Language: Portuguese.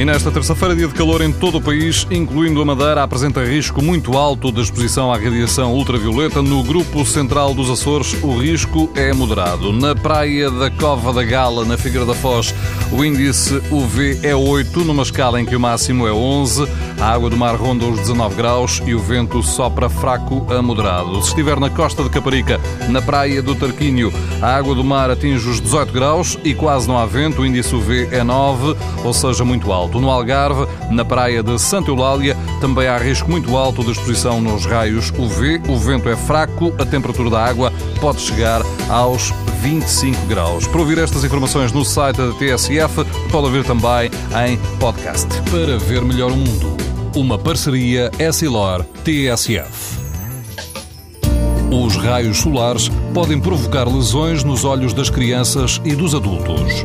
E nesta terça-feira, dia de calor em todo o país, incluindo a Madeira, apresenta risco muito alto de exposição à radiação ultravioleta. No grupo central dos Açores, o risco é moderado. Na praia da Cova da Gala, na Figueira da Foz, o índice UV é 8, numa escala em que o máximo é 11. A água do mar ronda os 19 graus e o vento sopra fraco a moderado. Se estiver na costa de Caparica, na praia do Tarquínio, a água do mar atinge os 18 graus e quase não há vento. O índice UV é 9, ou seja, muito alto alto. No Algarve, na praia de Santa Eulália, também há risco muito alto de exposição nos raios UV. O vento é fraco, a temperatura da água pode chegar aos 25 graus. Para ouvir estas informações no site da TSF, pode ouvir também em podcast. Para ver melhor o mundo, uma parceria Essilor-TSF. Os raios solares podem provocar lesões nos olhos das crianças e dos adultos.